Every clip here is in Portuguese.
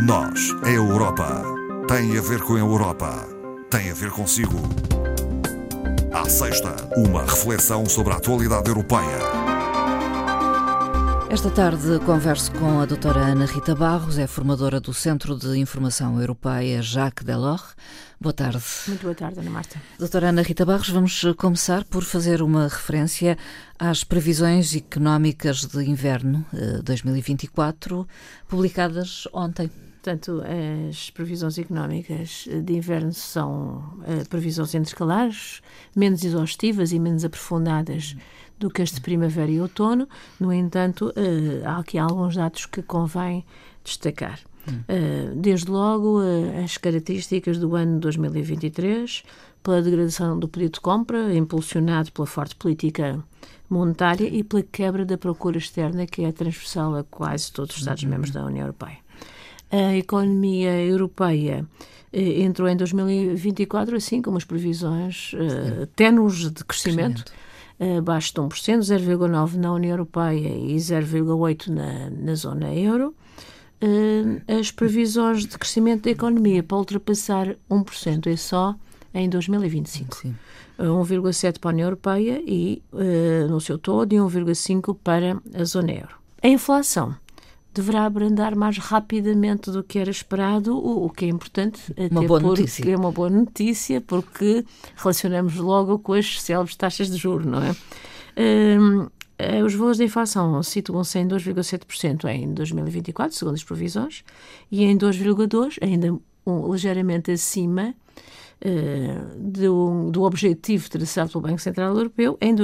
Nós, a Europa, tem a ver com a Europa, tem a ver consigo. À sexta, uma reflexão sobre a atualidade europeia. Esta tarde converso com a doutora Ana Rita Barros, é formadora do Centro de Informação Europeia Jacques Delors. Boa tarde. Muito boa tarde, Ana Marta. Doutora Ana Rita Barros, vamos começar por fazer uma referência às previsões económicas de inverno 2024, eh, publicadas ontem. Portanto, as previsões económicas de inverno são uh, previsões intercalares, menos exaustivas e menos aprofundadas do que as de primavera e outono. No entanto, uh, há aqui alguns dados que convém destacar. Uh, desde logo, as características do ano 2023, pela degradação do pedido de compra, impulsionado pela forte política monetária e pela quebra da procura externa, que é transversal a quase todos os Estados-membros da União Europeia a economia europeia eh, entrou em 2024 assim como as previsões uh, ténues de crescimento, crescimento. abaixo de 1%, 0,9% na União Europeia e 0,8% na, na zona euro. Uh, as previsões de crescimento da economia para ultrapassar 1% é só em 2025. Sim. 1,7% para a União Europeia e, uh, no seu todo, e 1,5% para a zona euro. A inflação deverá abrandar mais rapidamente do que era esperado, o, o que é importante. Uma boa notícia. É uma boa notícia, porque relacionamos logo com as célebres taxas de juros, não é? Um, eh, os valores da inflação situam-se em 2,7% em 2024, segundo as previsões, e em 2,2%, ainda um, ligeiramente acima uh, do, do objetivo traçado pelo Banco Central Europeu em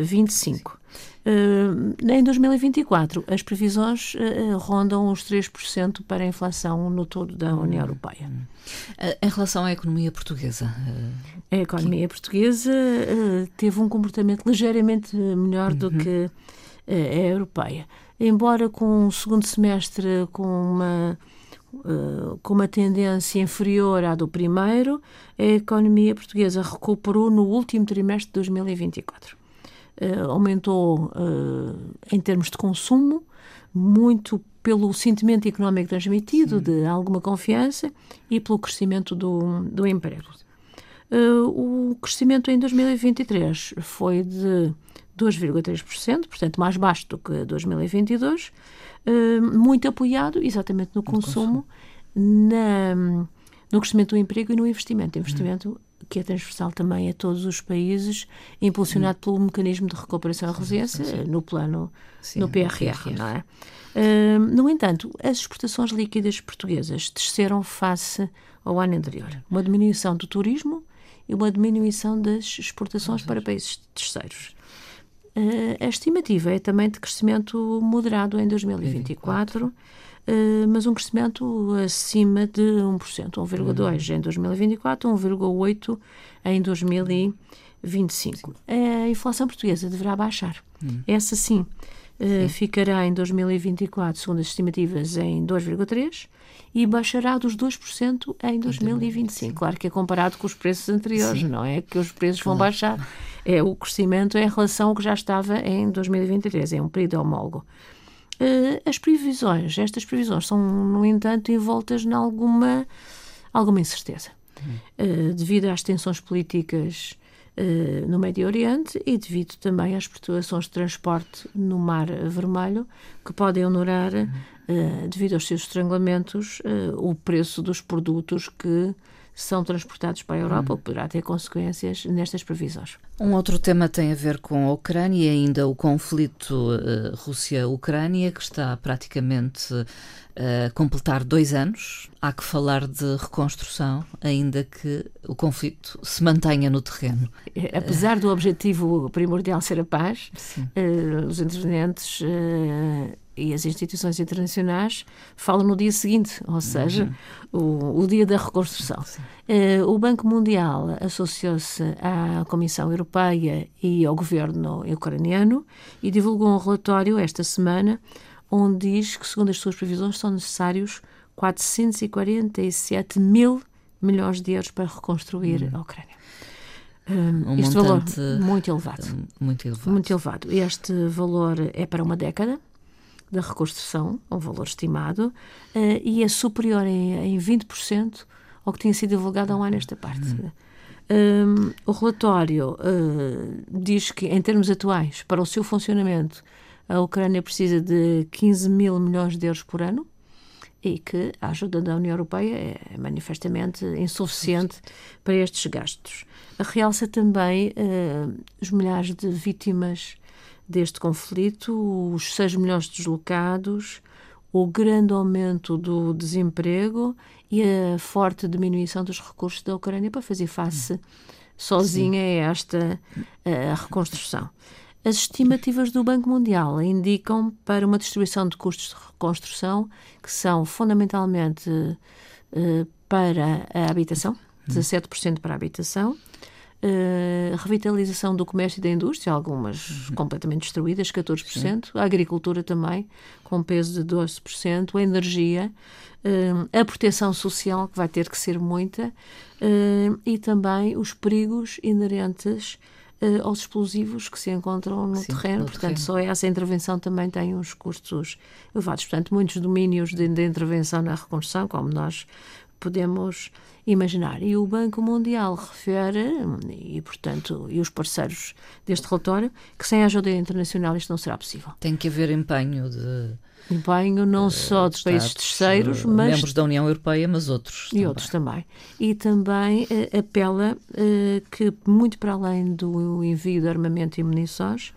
2025. Uh, em 2024, as previsões uh, rondam os 3% para a inflação no todo da União Europeia. Uh, em relação à economia portuguesa? a economia que... portuguesa teve um comportamento ligeiramente melhor uhum. do que a europeia. Embora com um segundo semestre com uma com uma tendência inferior à do primeiro, a economia portuguesa recuperou no último trimestre de 2024 uh, aumentou uh, em termos de consumo, muito pelo sentimento económico transmitido, Sim. de alguma confiança, e pelo crescimento do, do emprego. Uh, o crescimento em 2023 foi de 2,3%, portanto mais baixo do que 2022, uh, muito apoiado exatamente no consumo, consumo. Na, no crescimento do emprego e no investimento. Investimento que é transversal também a todos os países, impulsionado hum. pelo mecanismo de recuperação e resiliência no plano, sim, no PRR, PRR. não é? Uh, no entanto, as exportações líquidas portuguesas desceram face ao ano anterior. Uma diminuição do turismo e uma diminuição das exportações para países terceiros. Uh, a estimativa é também de crescimento moderado em 2024. 24 eh, mas um crescimento acima de 1%, 1,2% em 2024, 1,8% em 2025. A inflação portuguesa deverá baixar. Hum. Essa sim, uh, ficará em 2024, segundo as estimativas, em 2,3% e baixará dos 2% em 2025. Claro que é comparado com os preços anteriores, Sim. não é que os preços vão baixar. É o crescimento em relação ao que já estava em 2023, é um período homólogo. Uh, as previsões, estas previsões são, no entanto, envoltas em alguma, alguma incerteza. Uh, devido às tensões políticas uh, no Médio Oriente e devido também às perturbações de transporte no Mar Vermelho, que podem honorar, devido aos seus estrangulamentos, o preço dos produtos que são transportados para a Europa, que poderá ter consequências nestas previsões. Um outro tema tem a ver com a Ucrânia e ainda o conflito uh, Rússia-Ucrânia, que está praticamente uh, completar dois anos. Há que falar de reconstrução, ainda que o conflito se mantenha no terreno. É, apesar do objetivo primordial ser a paz, uh, os intervenientes e as instituições internacionais falam no dia seguinte, ou seja, uhum. o, o, dia da reconstrução. Uh, o Banco Mundial associou-se à Comissão Europeia e ao governo ucraniano e divulgou um relatório esta semana onde diz que, segundo as suas previsões, são necessários 447 mil milhões de euros para reconstruir uhum. a Ucrânia. Um, este valor muito elevado. Muito elevado. Muito elevado. Este valor é para uma década da reconstrução, um valor estimado, uh, e é superior em, em 20% ao que tinha sido divulgado há um ano esta parte. Uhum. Um, o relatório uh, diz que, em termos atuais, para o seu funcionamento, a Ucrânia precisa de 15 mil milhões de euros por ano e que a ajuda da União Europeia é manifestamente insuficiente para estes gastos. Realça também uh, os milhares de vítimas deste conflito, os 6 milhões de deslocados, o grande aumento do desemprego e a forte diminuição dos recursos da Ucrânia para fazer face sozinha Sim. a esta a reconstrução. As estimativas do Banco Mundial indicam para uma distribuição de custos de reconstrução que são fundamentalmente uh, para a habitação, 17% para a habitação, Uh, revitalização do comércio e da indústria, algumas completamente destruídas, 14%, Sim. a agricultura também, com peso de 12%, a energia, uh, a proteção social, que vai ter que ser muita, e também os perigos inerentes aos explosivos que se encontram no Sim, terreno. No Portanto, terreno. só essa intervenção também tem uns custos elevados. Portanto, muitos domínios de, de intervenção na reconstrução, como nós podemos imaginar. E o Banco Mundial refere, e portanto, e os parceiros deste relatório, que sem a ajuda internacional isto não será possível. Tem que haver empenho de. Empenho não uh, só de, países terceiros, mas. Membros da União Europeia, mas outros. E também. outros também. E também uh, apela uh, que, muito para além do envio de armamento e munições,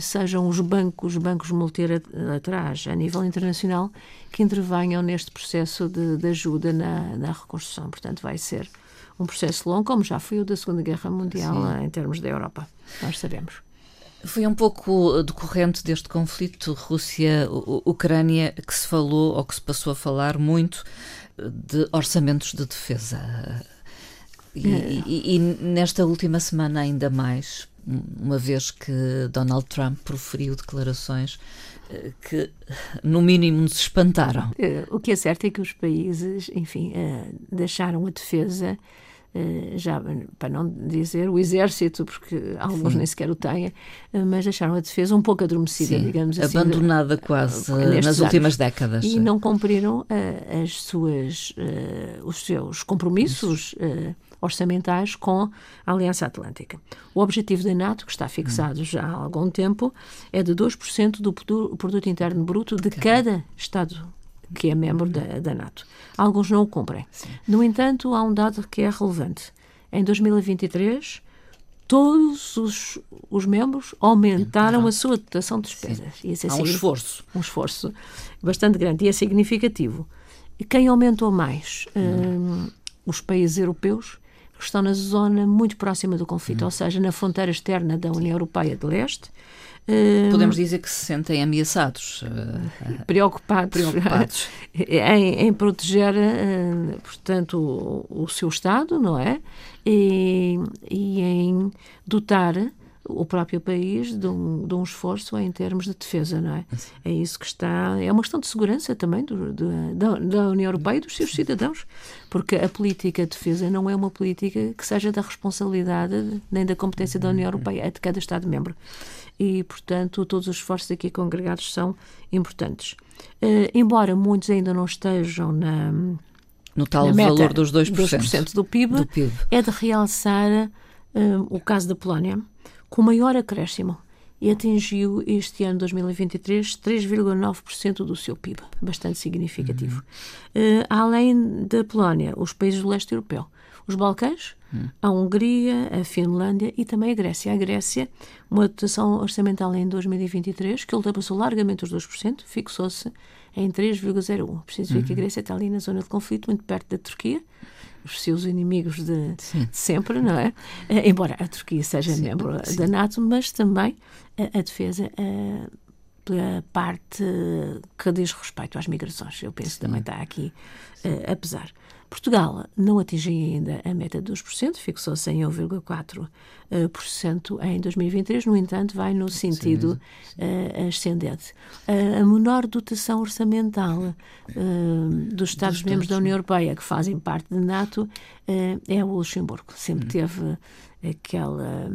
sejam os bancos, bancos multilaterais a nível internacional, que intervenham neste processo de, de ajuda na, na, reconstrução. Portanto, vai ser um processo longo, como já foi o da Segunda Guerra Mundial Sim. em termos da Europa. Nós sabemos. Foi um pouco decorrente deste conflito Rússia-Ucrânia que se falou, ou que se passou a falar muito, de orçamentos de defesa. E, é. e, e nesta última semana, ainda mais, uma vez que Donald Trump proferiu declarações eh, que, no mínimo, nos espantaram. Eh, o que é certo é que os países, enfim, eh, deixaram a defesa. Já para não dizer o exército, porque alguns Sim. nem sequer o têm, mas deixaram a defesa um pouco adormecida, Sim, digamos assim. Abandonada quase nas anos. últimas décadas. E não cumpriram as suas, os seus compromissos orçamentais com a Aliança Atlântica. O objetivo da NATO, que está fixado já há algum tempo, é de 2% do produto interno bruto de cada Estado que é membro da, da NATO. Alguns não o cumprem. No entanto, há um dado que é relevante. Em 2023, todos os, os membros aumentaram então, a sua dotação de despesas. E é Há um esforço. Um esforço bastante grande e é significativo. E quem aumentou mais? Hum, os países europeus que estão na zona muito próxima do conflito, hum. ou seja, na fronteira externa da União Europeia de Leste. Podemos dizer que se sentem ameaçados, preocupados, preocupados. em, em, proteger, portanto, o, o, seu Estado, não é? E, e em dotar o próprio país de um, de um, esforço em termos de defesa, não é? É isso que está. É uma questão de segurança também do, do, da, da, União Europeia e dos seus cidadãos, porque a política de defesa não é uma política que seja da responsabilidade nem da competência da União Europeia, é de cada Estado-membro. E, portanto, todos os esforços aqui congregados são importantes. Uh, embora muitos ainda não estejam na. No tal valor dos 2%, 2% do, PIB, do PIB, é de realçar uh, o caso da Polónia com maior acréscimo e atingiu este ano 2023 3,9% do seu PIB, bastante significativo. Uhum. Uh, além da Polónia, os países do leste europeu, os Balcãs, uhum. a Hungria, a Finlândia e também a Grécia. A Grécia, uma dotação orçamental em 2023 que ultrapassou largamente os 2%, fixou-se em 3,01%. Preciso uhum. ver que a Grécia está ali na zona de conflito, muito perto da Turquia, os seus inimigos de, de sempre, não é? Uh, embora a Turquia seja sim, membro sim. da NATO, mas também a, a defesa uh, pela parte que diz respeito às migrações. Eu penso que também está aqui uh, a pesar. Portugal não atingiu ainda a meta de 2%, fixou-se em 1,4% em 2023, no entanto, vai no sentido uh, ascendente. Uh, a menor dotação orçamental uh, dos Estados-membros da União Europeia, que fazem parte da NATO, é o Luxemburgo. Sempre hum. teve aquela,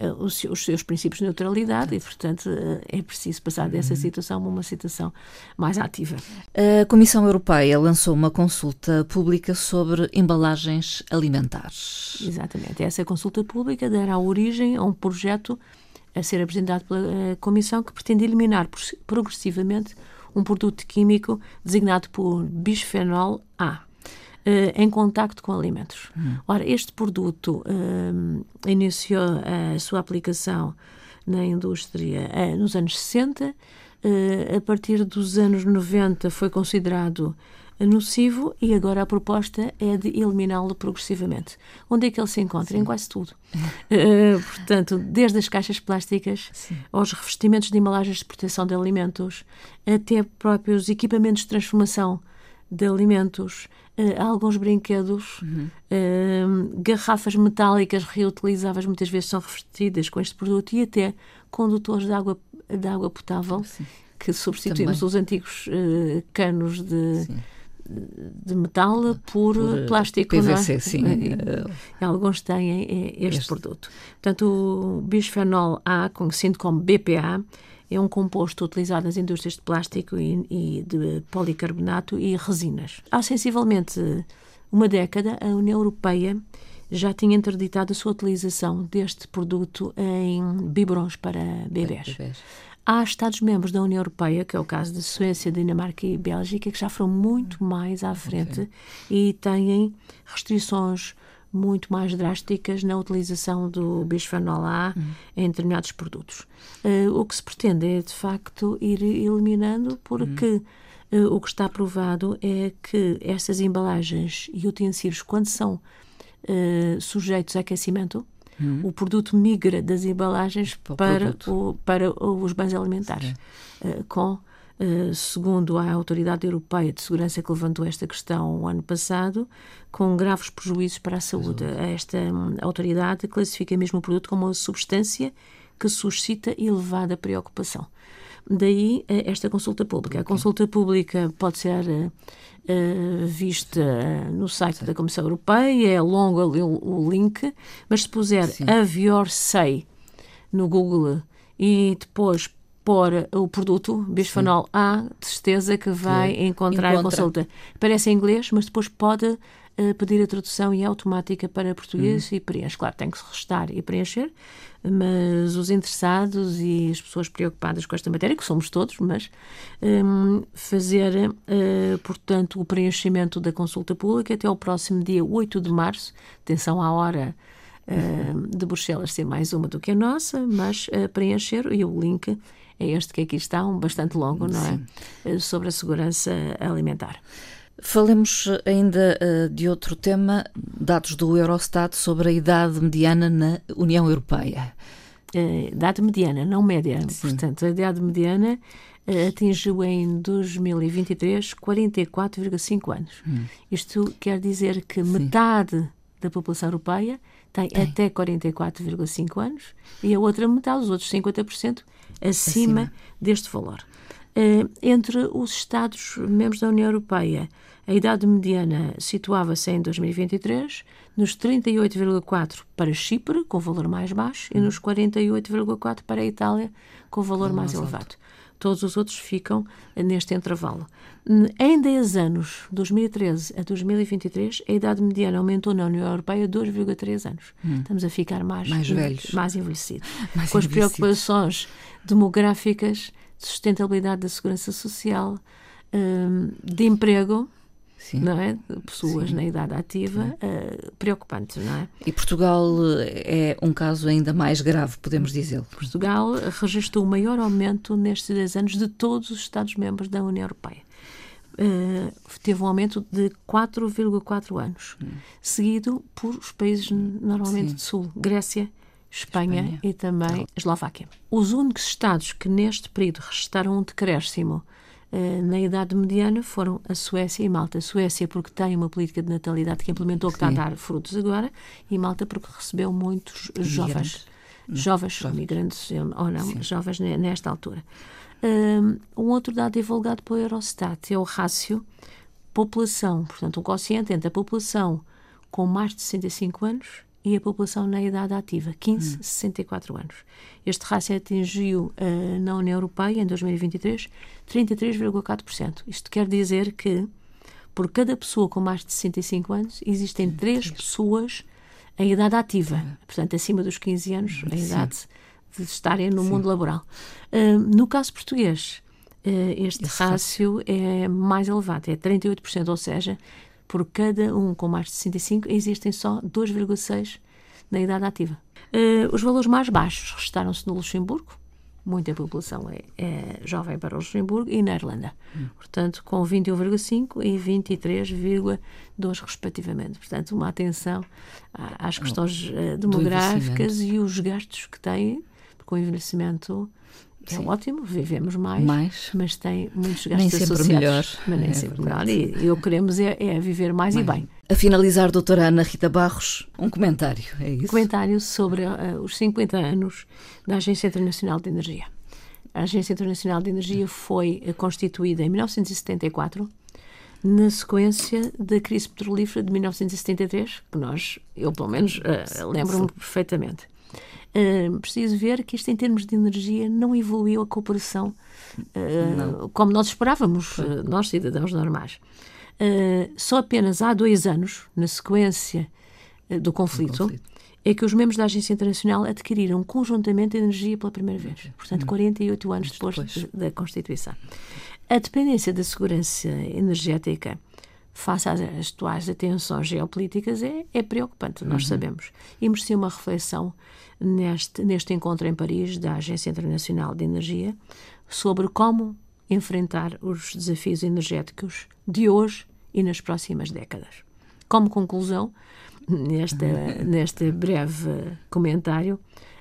uh, os, os, seus princípios de neutralidade e, portanto, uh, é preciso passar dessa uhum. situação a uma situação mais ativa. A Comissão Europeia lançou uma consulta pública sobre embalagens alimentares. Exatamente. Essa consulta pública dará origem a um projeto a ser apresentado pela eh, Comissão que pretende eliminar progressivamente um produto químico designado por bisfenol A em contacto com alimentos. Hum. Ora, este produto uh, iniciou a sua aplicação na indústria uh, nos anos 60. a partir dos anos 90 foi considerado nocivo e agora a proposta é de eliminá-lo progressivamente. Onde é que ele se encontra? Sim. Em quase tudo. uh, portanto, desde as caixas plásticas Sim. aos revestimentos de embalagens de proteção de alimentos, até próprios equipamentos de transformação de alimentos, uh, alguns brinquedos, uhum. uh, garrafas metálicas reutilizáveis muitas vezes são revestidas com este produto e até condutores de água, de água potável Sim. que substituímos Também. os antigos uh, canos de. Sim de metal por, por plástico. PVC, é? sim. Alguns têm este, este, produto. Portanto, o bisfenol A, conhecido como BPA, é um composto utilizado nas indústrias de plástico e, e de policarbonato e resinas. Há sensivelmente uma década, a União Europeia já tinha interditado a sua utilização deste produto em biberons para bebés. Há Estados-membros da União Europeia, que é o caso da Suécia, Dinamarca e Bélgica, que já foram muito mais à frente okay. e têm restrições muito mais drásticas na utilização do bisfenol A uhum. em determinados produtos. Uh, o que se pretende é, de facto, ir eliminando, porque uhum. uh, o que está provado é que essas embalagens e utensílios, quando são uh, sujeitos a aquecimento, uhum. o produto migra das embalagens para, para, o, para os bens alimentares, com eh, segundo a Autoridade Europeia de Segurança que levantou esta questão o ano passado, com graves prejuízos para a saúde. Esta um, autoridade classifica mesmo o produto como uma substância que suscita elevada preocupação. Daí eh, esta consulta pública. A consulta pública pode ser uh, vista no site Sim. da Comissão Europeia, é longo o, o link, mas se puser Sim. Avior Say no Google e depois pôr o produto bisfenol Sim. A, de certeza que vai Sim. encontrar Encontra. a consulta. Parece em inglês, mas depois pode uh, pedir a tradução e automática para português uhum. e preenche. Claro, tem que se restar e preencher, mas os interessados e as pessoas preocupadas com esta matéria, que somos todos, mas um, fazer, uh, portanto, o preenchimento da consulta pública até ao próximo dia 8 de março. Atenção à hora uh, de Bruxelas ser mais uma do que a nossa, mas uh, preencher e o link é este que aqui está, um bastante longo, não é? Sim. é? Sobre a segurança alimentar. Falemos ainda uh, de outro tema, dados do Eurostat sobre a idade mediana na União Europeia. Uh, idade mediana, não média. Sim. Portanto, a idade mediana uh, atingiu em 2023 44,5 anos. Hum. Isto quer dizer que Sim. metade da população europeia tem, tem. até 44,5 anos e a outra metade, os outros 50%, acima, acima. deste valor. Uh, entre os Estados-membros da União Europeia, a idade mediana situava-se em 2023 nos 38,4 para Chipre, com valor mais baixo, e nos 48,4 para a Itália, com valor mais, mais elevado. Alto todos os outros ficam neste intervalo. Em 10 anos, 2013 a 2023, a idade mediana aumentou na União Europeia 2,3 anos. Hum. Estamos a ficar mais, mais velhos, mais envelhecidos. mais com as preocupações demográficas, de sustentabilidade da segurança social, hum, de emprego, Sim. não é? Pessoas Sim. na idade ativa, uh, preocupante, não é? E Portugal eh, é um caso ainda mais grave, podemos dizer. Portugal registrou o maior aumento nestes 10 anos de todos os Estados-membros da União Europeia. Uh, teve um aumento de 4,4 anos, hum. seguido por os países normalmente Sim. do Sul, Grécia, Espanha, Espanha. e também Eslováquia. Os únicos Estados que neste período registraram um decréscimo na idade mediana foram a Suécia e Malta. A Suécia porque tem uma política de natalidade que implementou, que está a dar frutos agora, e Malta porque recebeu muitos jovens. Jovens, jovens, migrantes ou não, Sim. jovens nesta altura. Um outro dado divulgado pelo Eurostat é o rácio população, portanto, o quociente entre a população com mais de 65 anos e a população na idade ativa, 15 hum. 64 anos. Este rácio atingiu uh, na União Europeia, em 2023, 33,4%. Isto quer dizer que, por cada pessoa com mais de 65 anos, existem três pessoas em idade ativa, portanto, acima dos 15 anos, a idade de estarem no Sim. mundo laboral. Uh, no caso português, uh, este Isso rácio é mais elevado, é 38%, ou seja, por cada um com mais de 65, existem só 2,6 na idade ativa. Uh, os valores mais baixos restaram-se no Luxemburgo, muita população é, é, jovem para o Luxemburgo, e na Irlanda. Hum. Portanto, com 21,5 e 23,2 respectivamente. Portanto, uma atenção às questões uh, demográficas e os gastos que têm com o envelhecimento é Sim. ótimo, vivemos mais, mais, mas tem muitos gastos nem sempre associados. Melhor. Mas nem é sempre verdade. melhor. E o que queremos é, é viver mais, e bem. A finalizar, doutora Ana Rita Barros, um comentário, é isso? Um comentário sobre uh, os 50 anos da Agência Internacional de Energia. A Agência Internacional de Energia foi uh, constituída em 1974 na sequência da crise petrolífera de 1973, que nós, eu pelo menos, uh, lembro-me perfeitamente. Uh, preciso ver que isto, em termos de energia, não evoluiu a cooperação uh, como nós esperávamos, uh, nós, cidadãos normais. só apenas há dois anos, na sequência do conflito, conflito, é que os membros da Agência Internacional adquiriram conjuntamente energia pela primeira vez. Portanto, 48 hum. anos depois, depois. da Constituição. A dependência da segurança energética face às atuais atenções geopolíticas é, é preocupante, nós uhum. sabemos. E merecia uma reflexão neste, neste encontro em Paris da Agência Internacional de Energia sobre como enfrentar os desafios energéticos de hoje e nas próximas décadas. Como conclusão, nesta, neste breve comentário,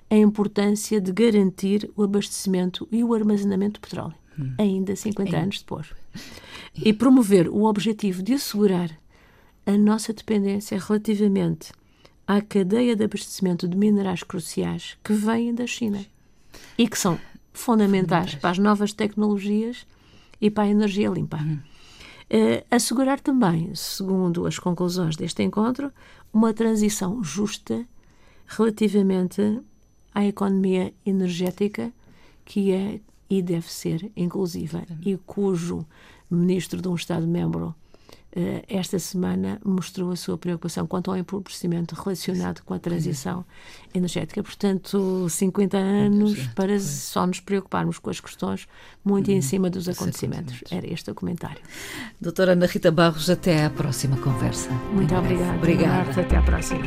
a importância de garantir o abastecimento e o armazenamento de petróleo, hum. ainda 50 anos depois e promover o objetivo de assegurar a nossa dependência relativamente à cadeia de abastecimento de minerais cruciais que vêm da China e que são fundamentais para as novas tecnologias e para a energia limpa. Uhum. Uh, assegurar também, segundo as conclusões deste encontro, uma transição justa relativamente à economia energética que é e deve ser inclusiva e cujo ministro de um Estado-membro eh, esta semana mostrou a sua preocupação quanto ao empobrecimento relacionado com a transição energética. Portanto, 50 anos para só nos preocuparmos com as questões muito em uhum. cima dos acontecimentos. Era este o comentário. Doutora Ana Rita Barros, até à próxima conversa. Muito obrigada. Obrigada. Até à próxima.